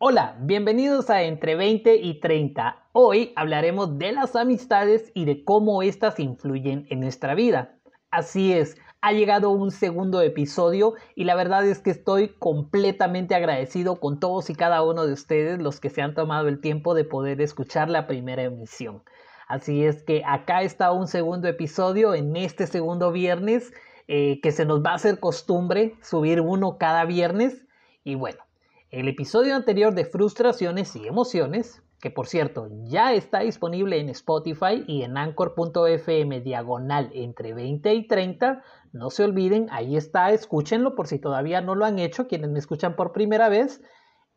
Hola, bienvenidos a Entre 20 y 30. Hoy hablaremos de las amistades y de cómo éstas influyen en nuestra vida. Así es, ha llegado un segundo episodio y la verdad es que estoy completamente agradecido con todos y cada uno de ustedes los que se han tomado el tiempo de poder escuchar la primera emisión. Así es que acá está un segundo episodio en este segundo viernes eh, que se nos va a hacer costumbre subir uno cada viernes y bueno el episodio anterior de Frustraciones y Emociones, que por cierto ya está disponible en Spotify y en anchor.fm diagonal entre 20 y 30, no se olviden, ahí está, escúchenlo por si todavía no lo han hecho, quienes me escuchan por primera vez,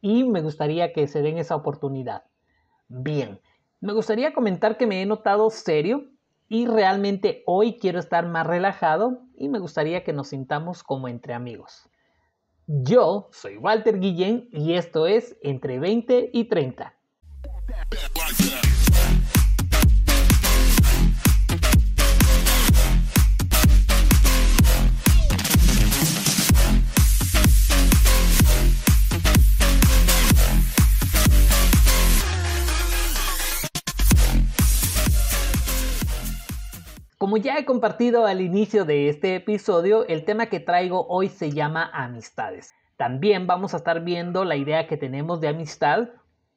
y me gustaría que se den esa oportunidad. Bien, me gustaría comentar que me he notado serio y realmente hoy quiero estar más relajado y me gustaría que nos sintamos como entre amigos. Yo soy Walter Guillén y esto es Entre 20 y 30. Ya he compartido al inicio de este episodio, el tema que traigo hoy se llama amistades. También vamos a estar viendo la idea que tenemos de amistad,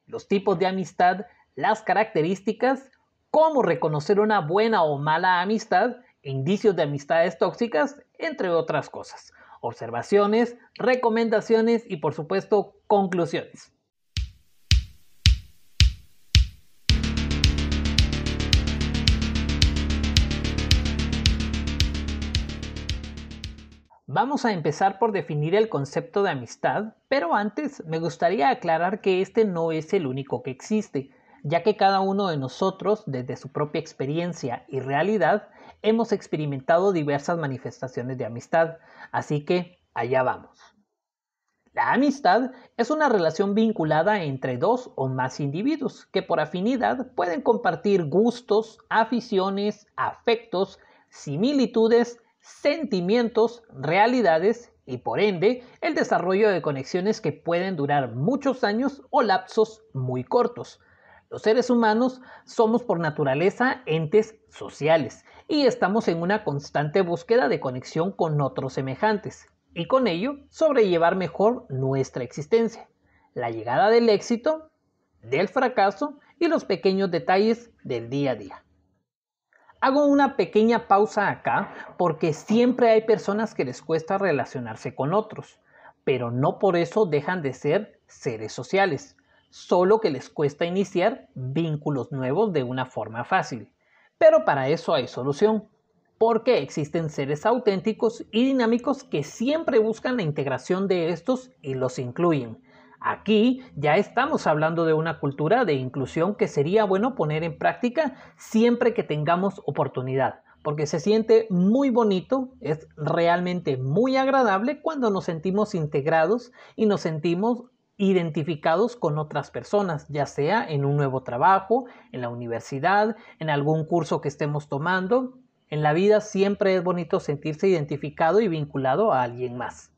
los tipos de amistad, las características, cómo reconocer una buena o mala amistad, indicios de amistades tóxicas, entre otras cosas. Observaciones, recomendaciones y por supuesto conclusiones. Vamos a empezar por definir el concepto de amistad, pero antes me gustaría aclarar que este no es el único que existe, ya que cada uno de nosotros, desde su propia experiencia y realidad, hemos experimentado diversas manifestaciones de amistad, así que allá vamos. La amistad es una relación vinculada entre dos o más individuos que por afinidad pueden compartir gustos, aficiones, afectos, similitudes, sentimientos, realidades y por ende el desarrollo de conexiones que pueden durar muchos años o lapsos muy cortos. Los seres humanos somos por naturaleza entes sociales y estamos en una constante búsqueda de conexión con otros semejantes y con ello sobrellevar mejor nuestra existencia, la llegada del éxito, del fracaso y los pequeños detalles del día a día. Hago una pequeña pausa acá porque siempre hay personas que les cuesta relacionarse con otros, pero no por eso dejan de ser seres sociales, solo que les cuesta iniciar vínculos nuevos de una forma fácil. Pero para eso hay solución, porque existen seres auténticos y dinámicos que siempre buscan la integración de estos y los incluyen, Aquí ya estamos hablando de una cultura de inclusión que sería bueno poner en práctica siempre que tengamos oportunidad, porque se siente muy bonito, es realmente muy agradable cuando nos sentimos integrados y nos sentimos identificados con otras personas, ya sea en un nuevo trabajo, en la universidad, en algún curso que estemos tomando. En la vida siempre es bonito sentirse identificado y vinculado a alguien más.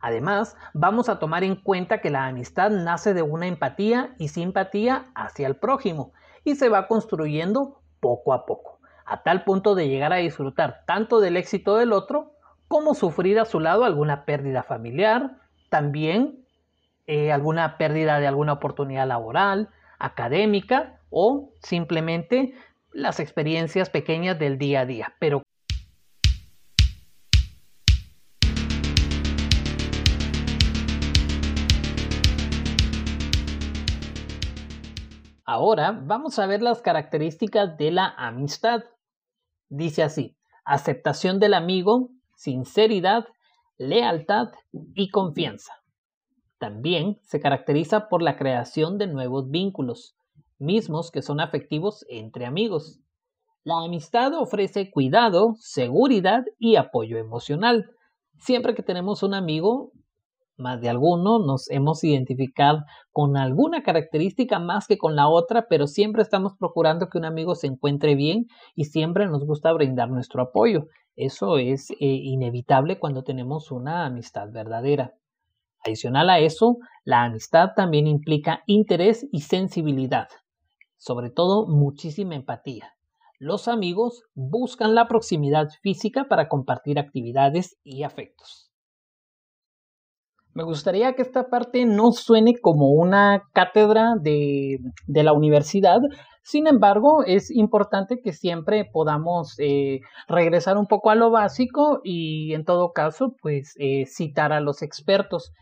Además, vamos a tomar en cuenta que la amistad nace de una empatía y simpatía hacia el prójimo y se va construyendo poco a poco, a tal punto de llegar a disfrutar tanto del éxito del otro como sufrir a su lado alguna pérdida familiar, también eh, alguna pérdida de alguna oportunidad laboral, académica o simplemente las experiencias pequeñas del día a día, pero Ahora vamos a ver las características de la amistad. Dice así, aceptación del amigo, sinceridad, lealtad y confianza. También se caracteriza por la creación de nuevos vínculos, mismos que son afectivos entre amigos. La amistad ofrece cuidado, seguridad y apoyo emocional. Siempre que tenemos un amigo, más de alguno nos hemos identificado con alguna característica más que con la otra, pero siempre estamos procurando que un amigo se encuentre bien y siempre nos gusta brindar nuestro apoyo. Eso es eh, inevitable cuando tenemos una amistad verdadera. Adicional a eso, la amistad también implica interés y sensibilidad, sobre todo muchísima empatía. Los amigos buscan la proximidad física para compartir actividades y afectos. Me gustaría que esta parte no suene como una cátedra de, la universidad, sin embargo, es importante que siempre podamos eh, regresar un poco a lo básico y en todo caso, pues eh, citar a los expertos.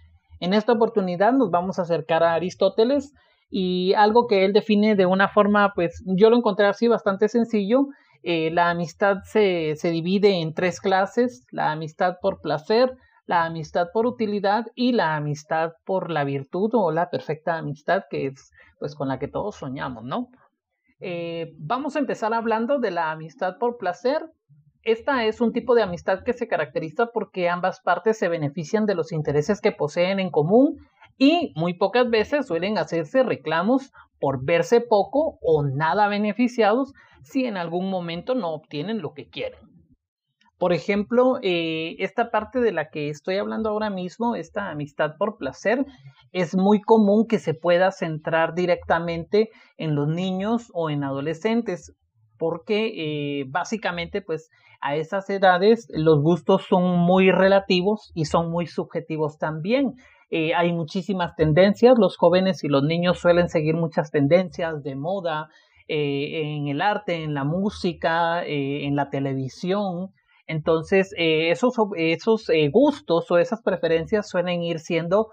En esta oportunidad nos vamos a acercar a Aristóteles y algo que él define de una forma, pues yo lo encontré así bastante sencillo. Eh, la amistad se, se divide en tres clases, la amistad por placer, la amistad por utilidad y la amistad por la virtud o la perfecta amistad que es pues con la que todos soñamos, ¿no? Eh, vamos a empezar hablando de la amistad por placer. Esta es un tipo de amistad que se caracteriza porque ambas partes se benefician de los intereses que poseen en común y muy pocas veces suelen hacerse reclamos por verse poco o nada beneficiados si en algún momento no obtienen lo que quieren. Por ejemplo, eh, esta parte de la que estoy hablando ahora mismo, esta amistad por placer, es muy común que se pueda centrar directamente en los niños o en adolescentes, porque eh, básicamente pues a esas edades los gustos son muy relativos y son muy subjetivos también. Eh, hay muchísimas tendencias, los jóvenes y los niños suelen seguir muchas tendencias de moda en el arte, en la música, en la televisión. Entonces, esos, esos gustos o esas preferencias suelen ir siendo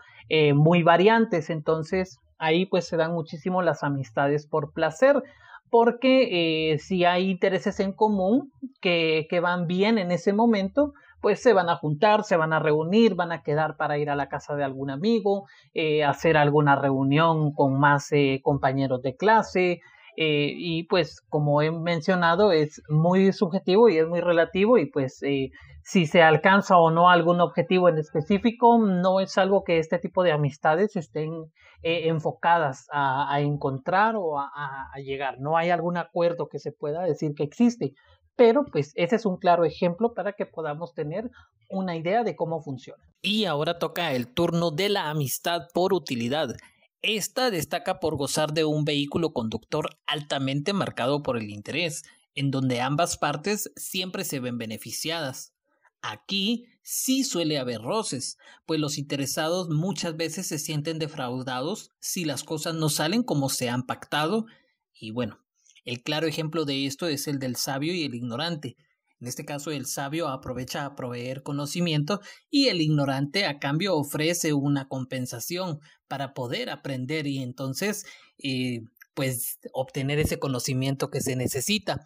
muy variantes. Entonces, ahí pues se dan muchísimo las amistades por placer porque si hay intereses en común que, que van bien en ese momento, pues se van a juntar, se van a reunir, van a quedar para ir a la casa de algún amigo, eh, hacer alguna reunión con más eh, compañeros de clase. Eh, y pues como he mencionado es muy subjetivo y es muy relativo y pues si se alcanza o no algún objetivo en específico no es algo que este tipo de amistades estén enfocadas a, encontrar o a, a llegar no hay algún acuerdo que se pueda decir que existe pero pues ese es un claro ejemplo para que podamos tener una idea de cómo funciona. Y ahora toca el turno de la amistad por utilidad. Esta destaca por gozar de un vehículo conductor altamente marcado por el interés, en donde ambas partes siempre se ven beneficiadas. Aquí sí suele haber roces, pues los interesados muchas veces se sienten defraudados si las cosas no salen como se han pactado, y bueno, el claro ejemplo de esto es el del sabio y el ignorante. En este caso, el sabio aprovecha a proveer conocimiento y el ignorante a cambio ofrece una compensación para poder aprender y entonces, eh, pues, obtener ese conocimiento que se necesita.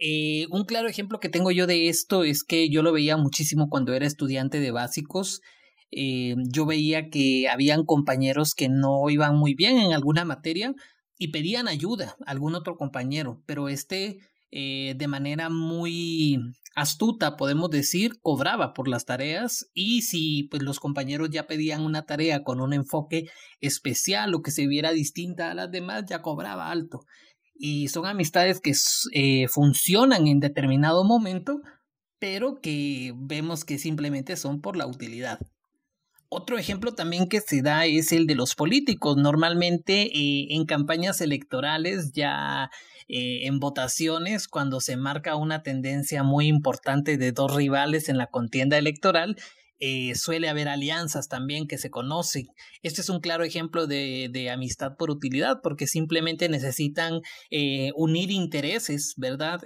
Eh, un claro ejemplo que tengo yo de esto es que yo lo veía muchísimo cuando era estudiante de básicos. Eh, yo veía que habían compañeros que no iban muy bien en alguna materia, y pedían ayuda a algún otro compañero, pero este eh, de manera muy astuta, podemos decir, cobraba por las tareas y si pues los compañeros ya pedían una tarea con un enfoque especial o que se viera distinta a las demás, ya cobraba alto. Y son amistades que eh, funcionan en determinado momento, pero que vemos que simplemente son por la utilidad. Otro ejemplo también que se da es el de los políticos. Normalmente eh, en campañas electorales ya eh, en votaciones, cuando se marca una tendencia muy importante de dos rivales en la contienda electoral, eh, suele haber alianzas también que se conocen. Este es un claro ejemplo de, de amistad por utilidad, porque simplemente necesitan unir intereses, ¿verdad?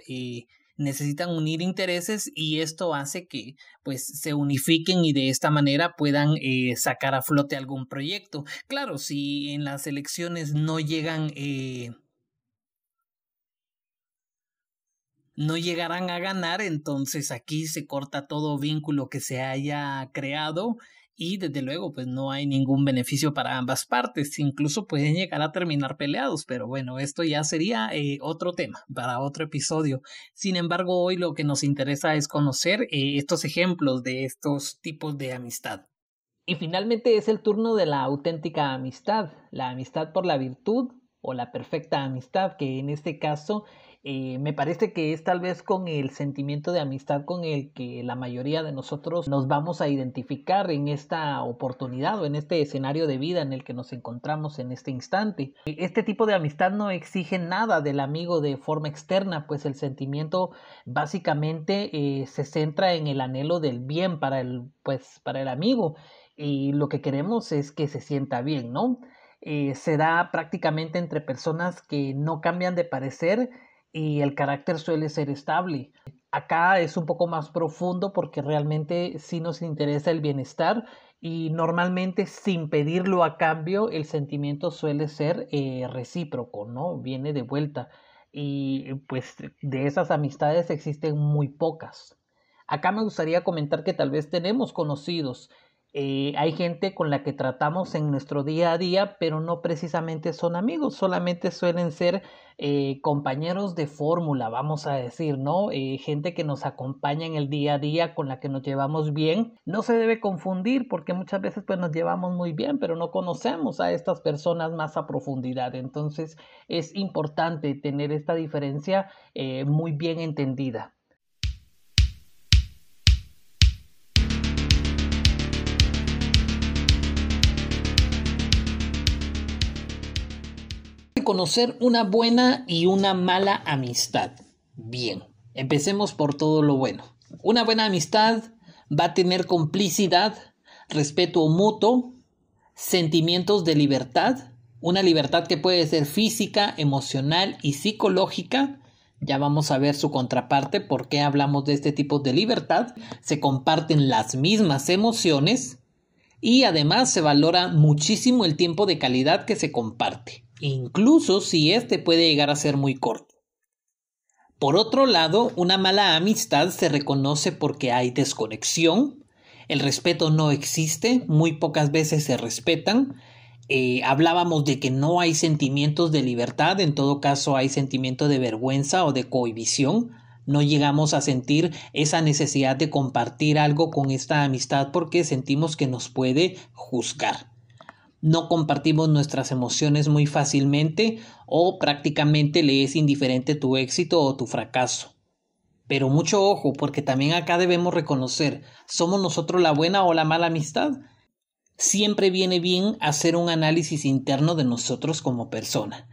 Necesitan unir intereses y esto hace que pues se unifiquen y de esta manera puedan eh, sacar a flote algún proyecto. Claro, si en las elecciones no llegan eh, no llegarán a ganar, entonces aquí se corta todo vínculo que se haya creado y desde luego pues no hay ningún beneficio para ambas partes, incluso pueden llegar a terminar peleados, pero bueno, esto ya sería eh, otro tema para otro episodio. Sin embargo, hoy lo que nos interesa es conocer eh, estos ejemplos de estos tipos de amistad. Y finalmente es el turno de la auténtica amistad, la amistad por la virtud o la perfecta amistad, que en este caso Eh, me parece que es tal vez con el sentimiento de amistad con el que la mayoría de nosotros nos vamos a identificar en esta oportunidad o en este escenario de vida en el que nos encontramos en este instante. Este tipo de amistad no exige nada del amigo de forma externa, pues el sentimiento básicamente eh, se centra en el anhelo del bien para el, pues, para el amigo y lo que queremos es que se sienta bien, ¿no? Eh, se da prácticamente entre personas que no cambian de parecer y el carácter suele ser estable. Acá es un poco más profundo porque realmente sí nos interesa el bienestar y normalmente sin pedirlo a cambio el sentimiento suele ser eh, recíproco, ¿no? Viene de vuelta y pues de esas amistades existen muy pocas. Acá me gustaría comentar que tal vez tenemos conocidos eh, hay gente con la que tratamos en nuestro día a día, pero no precisamente son amigos, solamente suelen ser eh, compañeros de fórmula, vamos a decir, ¿no? Eh, gente que nos acompaña en el día a día, con la que nos llevamos bien. No se debe confundir porque muchas veces pues nos llevamos muy bien, pero no conocemos a estas personas más a profundidad. Entonces es importante tener esta diferencia muy bien entendida. Conocer una buena y una mala amistad. Bien, empecemos por todo lo bueno. Una buena amistad va a tener complicidad, respeto mutuo, sentimientos de libertad, una libertad que puede ser física, emocional y psicológica. Ya vamos a ver su contraparte, por qué hablamos de este tipo de libertad. Se comparten las mismas emociones y además se valora muchísimo el tiempo de calidad que se comparte incluso si éste puede llegar a ser muy corto. Por otro lado, una mala amistad se reconoce porque hay desconexión, el respeto no existe, muy pocas veces se respetan, eh, hablábamos de que no hay sentimientos de libertad, en todo caso hay sentimiento de vergüenza o de cohibición, no llegamos a sentir esa necesidad de compartir algo con esta amistad porque sentimos que nos puede juzgar no compartimos nuestras emociones muy fácilmente o prácticamente le es indiferente tu éxito o tu fracaso. Pero mucho ojo, porque también acá debemos reconocer, ¿somos nosotros la buena o la mala amistad? Siempre viene bien hacer un análisis interno de nosotros como persona.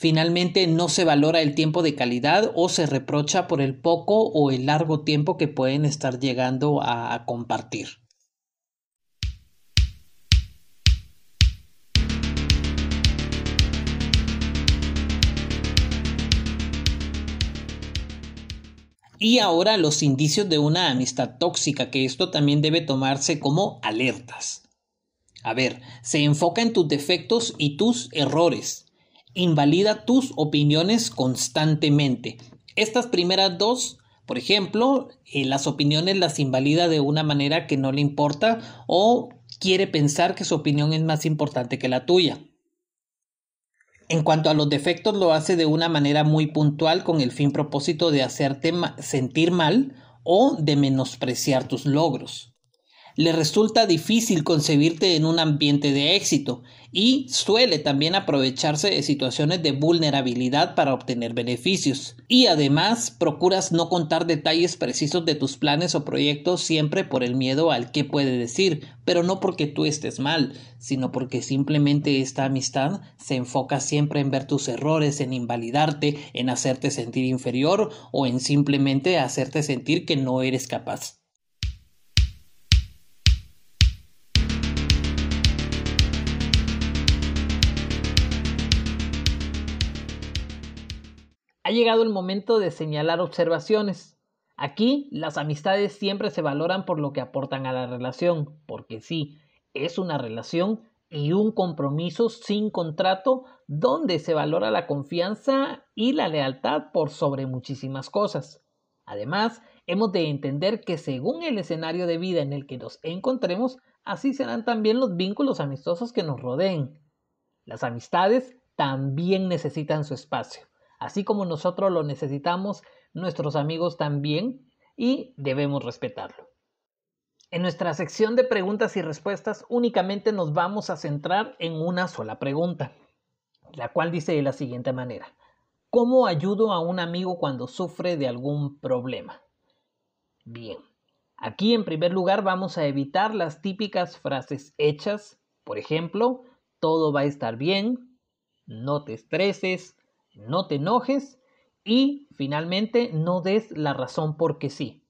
Finalmente no se valora el tiempo de calidad o se reprocha por el poco o el largo tiempo que pueden estar llegando a, compartir. Y ahora los indicios de una amistad tóxica, que esto también debe tomarse como alertas. A ver, se enfoca en tus defectos y tus errores. Invalida tus opiniones constantemente. Estas primeras dos, por ejemplo, eh, las opiniones las invalida de una manera que no le importa o quiere pensar que su opinión es más importante que la tuya. En cuanto a los defectos, lo hace de una manera muy puntual con el fin propósito de hacerte sentir mal o de menospreciar tus logros le resulta difícil concebirte en un ambiente de éxito y suele también aprovecharse de situaciones de vulnerabilidad para obtener beneficios. Y además procuras no contar detalles precisos de tus planes o proyectos siempre por el miedo al que puede decir, pero no porque tú estés mal, sino porque simplemente esta amistad se enfoca siempre en ver tus errores, en invalidarte, en hacerte sentir inferior o en simplemente hacerte sentir que no eres capaz. Ha llegado el momento de señalar observaciones. Aquí las amistades siempre se valoran por lo que aportan a la relación, porque sí, es una relación y un compromiso sin contrato donde se valora la confianza y la lealtad por sobre muchísimas cosas. Además, hemos de entender que según el escenario de vida en el que nos encontremos, así serán también los vínculos amistosos que nos rodeen. Las amistades también necesitan su espacio. Así como nosotros lo necesitamos, nuestros amigos también y debemos respetarlo. En nuestra sección de preguntas y respuestas únicamente nos vamos a centrar en una sola pregunta, la cual dice de la siguiente manera. ¿Cómo ayudo a un amigo cuando sufre de algún problema? Bien, aquí en primer lugar vamos a evitar las típicas frases hechas, por ejemplo, todo va a estar bien, no te estreses, no te enojes y finalmente no des la razón porque sí.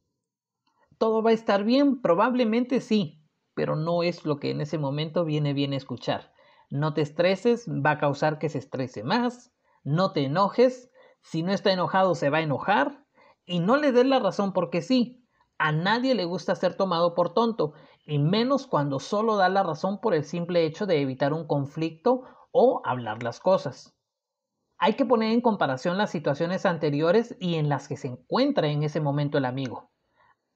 Todo va a estar bien, probablemente sí, pero no es lo que en ese momento viene bien escuchar. No te estreses, va a causar que se estrese más, no te enojes, si no está enojado se va a enojar y no le des la razón porque sí. A nadie le gusta ser tomado por tonto, y menos cuando solo da la razón por el simple hecho de evitar un conflicto o hablar las cosas. Hay que poner en comparación las situaciones anteriores y en las que se encuentra en ese momento el amigo.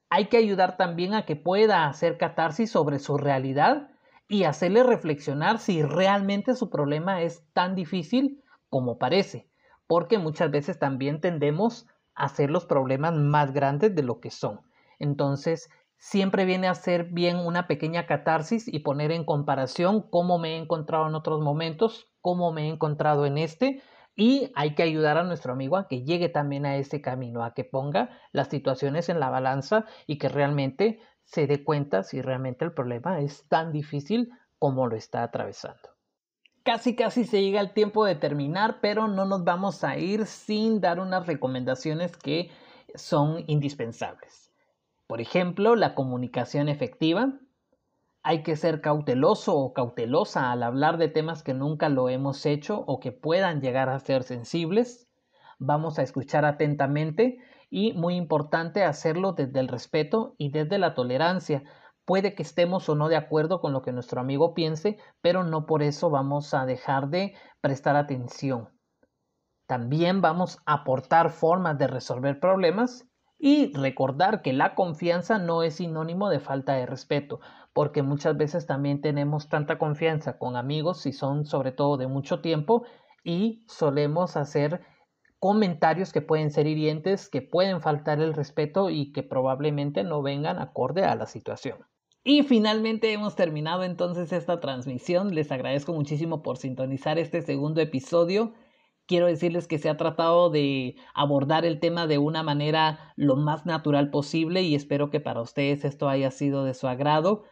Hay que ayudar también a que pueda hacer catarsis sobre su realidad y hacerle reflexionar si realmente su problema es tan difícil como parece, porque muchas veces también tendemos a hacer los problemas más grandes de lo que son. Entonces, siempre viene a ser bien una pequeña catarsis y poner en comparación cómo me he encontrado en otros momentos, cómo me he encontrado en este, y hay que ayudar a nuestro amigo a que llegue también a ese camino, a que ponga las situaciones en la balanza y que realmente se dé cuenta si realmente el problema es tan difícil como lo está atravesando. Casi casi se llega el tiempo de terminar, pero no nos vamos a ir sin dar unas recomendaciones que son indispensables. Por ejemplo, la comunicación efectiva. Hay que ser cauteloso o cautelosa al hablar de temas que nunca lo hemos hecho o que puedan llegar a ser sensibles. Vamos a escuchar atentamente y muy importante hacerlo desde el respeto y desde la tolerancia Puede que estemos o no de acuerdo con lo que nuestro amigo piense, pero no por eso vamos a dejar de prestar atención. También vamos a aportar formas de resolver problemas y recordar que la confianza no es sinónimo de falta de respeto, porque muchas veces también tenemos tanta confianza con amigos, si son sobre todo de mucho tiempo, y solemos hacer comentarios que pueden ser hirientes, que pueden faltar el respeto y que probablemente no vengan acorde a la situación. Y finalmente hemos terminado entonces esta transmisión. Les agradezco muchísimo por sintonizar este segundo episodio. Quiero decirles que se ha tratado de abordar el tema de una manera lo más natural posible y espero que para ustedes esto haya sido de su agrado.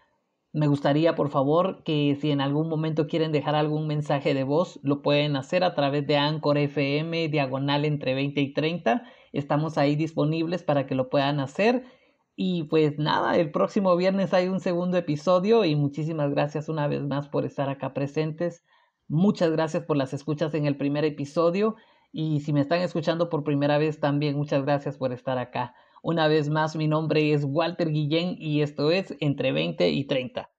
Me gustaría, por favor, que si en algún momento quieren dejar algún mensaje de voz, lo pueden hacer a través de Anchor FM, diagonal entre 20 y 30. Estamos ahí disponibles para que lo puedan hacer. Y pues nada, el próximo viernes hay un segundo episodio y muchísimas gracias una vez más por estar acá presentes. Muchas gracias por las escuchas en el primer episodio y si me están escuchando por primera vez también muchas gracias por estar acá. Una vez más mi nombre es Walter Guillén y esto es Entre 20 y 30.